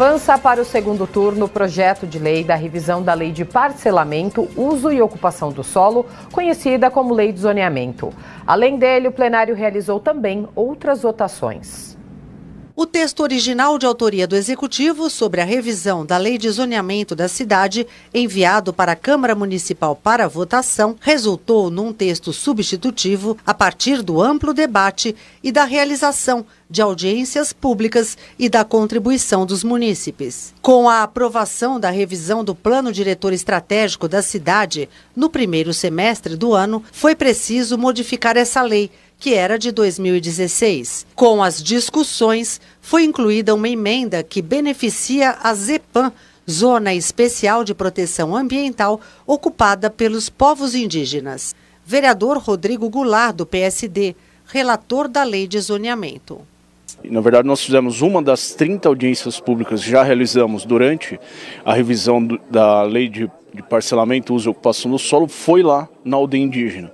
Avança para o segundo turno o projeto de lei da revisão da Lei de Parcelamento, Uso e Ocupação do Solo, conhecida como Lei de Zoneamento. Além dele, o plenário realizou também outras votações. O texto original de autoria do Executivo sobre a revisão da Lei de Zoneamento da cidade, enviado para a Câmara Municipal para votação, resultou num texto substitutivo a partir do amplo debate e da realização de audiências públicas e da contribuição dos munícipes. Com a aprovação da revisão do Plano Diretor Estratégico da cidade no primeiro semestre do ano, foi preciso modificar essa lei que era de 2016. Com as discussões, foi incluída uma emenda que beneficia a ZEPAM, Zona Especial de Proteção Ambiental, ocupada pelos povos indígenas. Vereador Rodrigo Goulart, do PSD, relator da Lei de Zoneamento. Na verdade, nós fizemos uma das 30 audiências públicas que já realizamos durante a revisão da Lei de, de Parcelamento, Uso e Ocupação do Solo, foi lá na aldeia indígena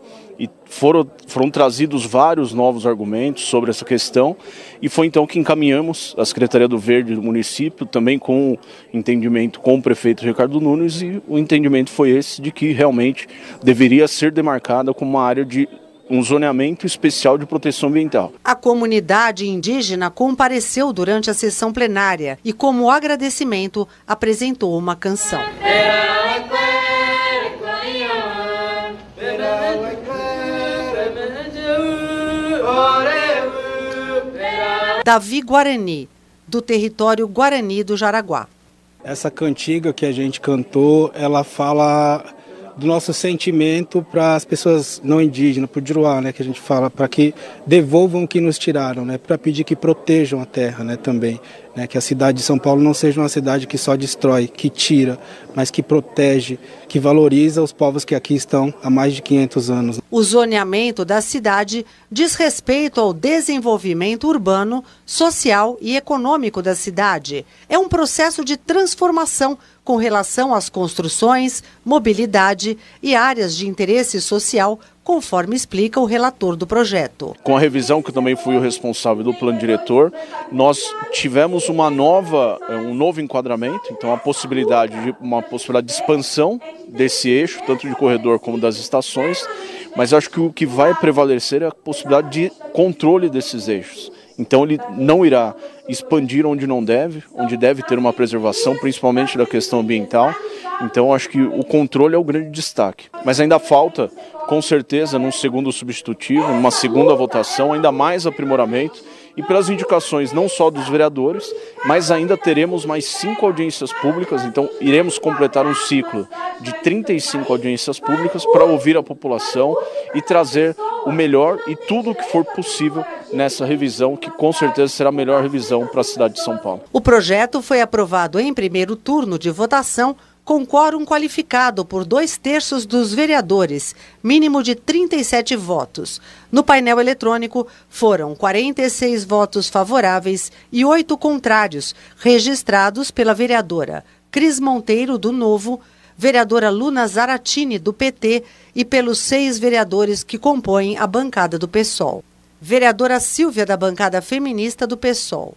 foram, foram trazidos vários novos argumentos sobre essa questão e foi então que encaminhamos a Secretaria do Verde do município, também com entendimento com o prefeito Ricardo Nunes e o entendimento foi esse de que realmente deveria ser demarcada como uma área de um zoneamento especial de proteção ambiental. A comunidade indígena compareceu durante a sessão plenária e, como agradecimento, apresentou uma canção. Davi Guarani, do território Guarani do Jaraguá. Essa cantiga que a gente cantou, ela fala do nosso sentimento para as pessoas não indígenas, para o Juruá, né, que a gente fala, para que devolvam o que nos tiraram, né, para pedir que protejam a terra, né, também, né, que a cidade de São Paulo não seja uma cidade que só destrói, que tira, mas que protege, que valoriza os povos que aqui estão há mais de 500 anos. O zoneamento da cidade diz respeito ao desenvolvimento urbano, social e econômico da cidade. É um processo de transformação com relação às construções, mobilidade e áreas de interesse social, conforme explica o relator do projeto. Com a revisão, que também fui o responsável do plano diretor, nós tivemos uma nova, eh, um novo enquadramento, então a possibilidade de uma possibilidade de expansão desse eixo, tanto de corredor como das estações, mas acho que o que vai prevalecer é a possibilidade de controle desses eixos. Então ele não irá expandir onde não deve, onde deve ter uma preservação, principalmente da questão ambiental. Então acho que o controle é o grande destaque. Mas ainda falta, com certeza, num segundo substitutivo, numa segunda votação, ainda mais aprimoramento e pelas indicações não só dos vereadores, mas ainda teremos mais cinco audiências públicas, então iremos completar um ciclo de 35 audiências públicas para ouvir a população e trazer o melhor e tudo o que for possível nessa revisão, que com certeza será a melhor revisão para a cidade de São Paulo. O projeto foi aprovado em primeiro turno de votação com quórum qualificado por dois terços dos vereadores, mínimo de 37 votos. No painel eletrônico, foram 46 votos favoráveis e oito contrários, registrados pela vereadora Cris Monteiro, do Novo, vereadora Luna Zaratini, do PT, e pelos seis vereadores que compõem a bancada do PSOL. Vereadora Silvia, da bancada feminista do PSOL.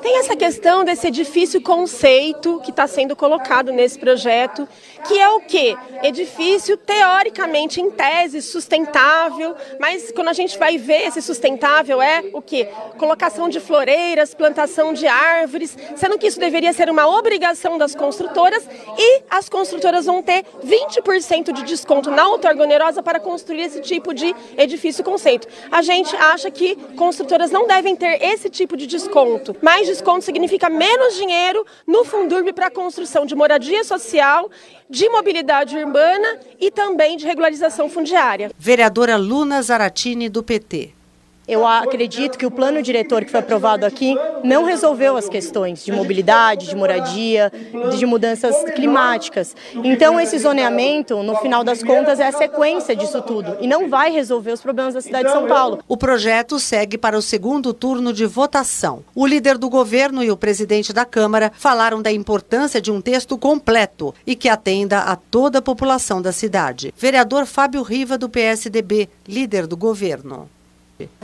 Tem essa questão desse edifício conceito que está sendo colocado nesse projeto, que é o quê? Edifício teoricamente em tese sustentável, mas quando a gente vai ver esse sustentável é o quê? Colocação de floreiras, plantação de árvores, sendo que isso deveria ser uma obrigação das construtoras e as construtoras vão ter 20% de desconto na outorgonerosa para construir esse tipo de edifício conceito. A gente acha que construtoras não devem ter esse tipo de desconto, mas desconto significa menos dinheiro no Fundurb para a construção de moradia social, de mobilidade urbana e também de regularização fundiária. Vereadora Luna Zaratini, do PT. Eu acredito que o plano diretor que foi aprovado aqui não resolveu as questões de mobilidade, de moradia, de mudanças climáticas. Então, esse zoneamento, no final das contas, é a sequência disso tudo e não vai resolver os problemas da cidade de São Paulo. O projeto segue para o segundo turno de votação. O líder do governo e o presidente da Câmara falaram da importância de um texto completo e que atenda a toda a população da cidade. Vereador Fábio Riva, do PSDB, líder do governo.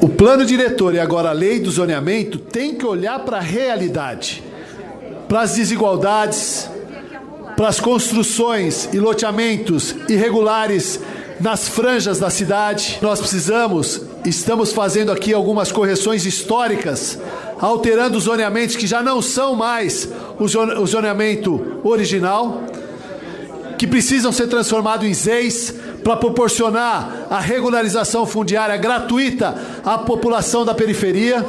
O plano diretor e agora a lei do zoneamento tem que olhar para a realidade. para as desigualdades, para as construções e loteamentos irregulares nas franjas da cidade. Nós precisamos, estamos fazendo aqui algumas correções históricas, alterando os zoneamentos que já não são mais o zoneamento original, que precisam ser transformados em ZEIS para proporcionar a regularização fundiária gratuita à população da periferia.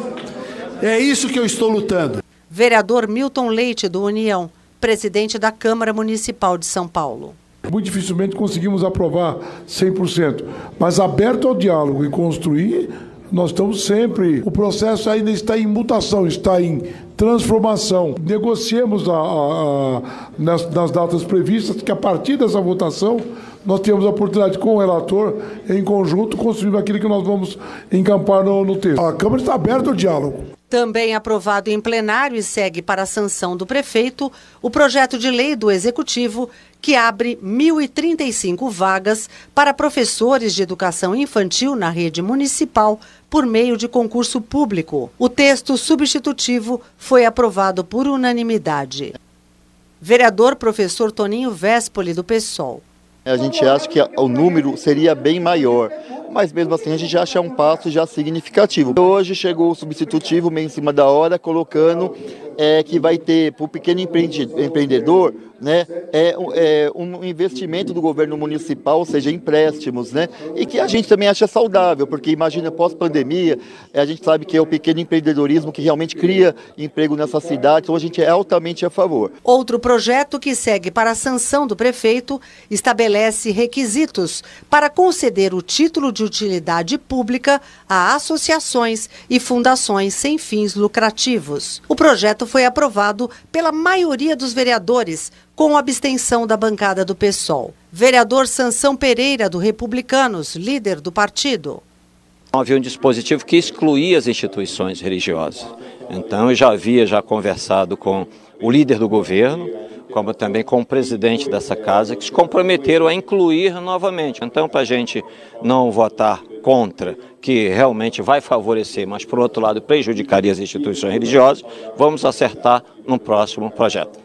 É isso que eu estou lutando. Vereador Milton Leite, do União, presidente da Câmara Municipal de São Paulo. Muito dificilmente conseguimos aprovar 100%, mas aberto ao diálogo e construir, nós estamos sempre. O processo ainda está em mutação, está em transformação. Negociemos a, a, a, nas, nas datas previstas que a partir dessa votação nós temos a oportunidade com o relator, em conjunto, construir aquilo que nós vamos encampar no, no texto. A Câmara está aberta ao diálogo. Também aprovado em plenário e segue para a sanção do prefeito o projeto de lei do Executivo que abre 1.035 vagas para professores de educação infantil na rede municipal por meio de concurso público. O texto substitutivo foi aprovado por unanimidade. Vereador professor Toninho Véspoli, do PSOL. A gente acha que o número seria bem maior, mas mesmo assim a gente acha um passo já significativo. Hoje chegou o substitutivo meio em cima da hora, colocando é, que vai ter para o pequeno empreendedor né, é, é, um investimento do governo municipal, ou seja, empréstimos, né, e que a gente também acha saudável, porque imagina pós-pandemia, a gente sabe que é o pequeno empreendedorismo que realmente cria emprego nessa cidade, então a gente é altamente a favor. Outro projeto que segue para a sanção do prefeito estabelece requisitos para conceder o título de utilidade pública a associações e fundações sem fins lucrativos. O projeto foi aprovado pela maioria dos vereadores, com abstenção da bancada do PSOL. Vereador Sansão Pereira, do Republicanos, líder do partido. Havia um dispositivo que excluía as instituições religiosas. Então eu já havia já conversado com o líder do governo, como também com o presidente dessa casa, que se comprometeram a incluir novamente. Então, para a gente não votar contra, que realmente vai favorecer, mas por outro lado prejudicaria as instituições religiosas, vamos acertar no próximo projeto.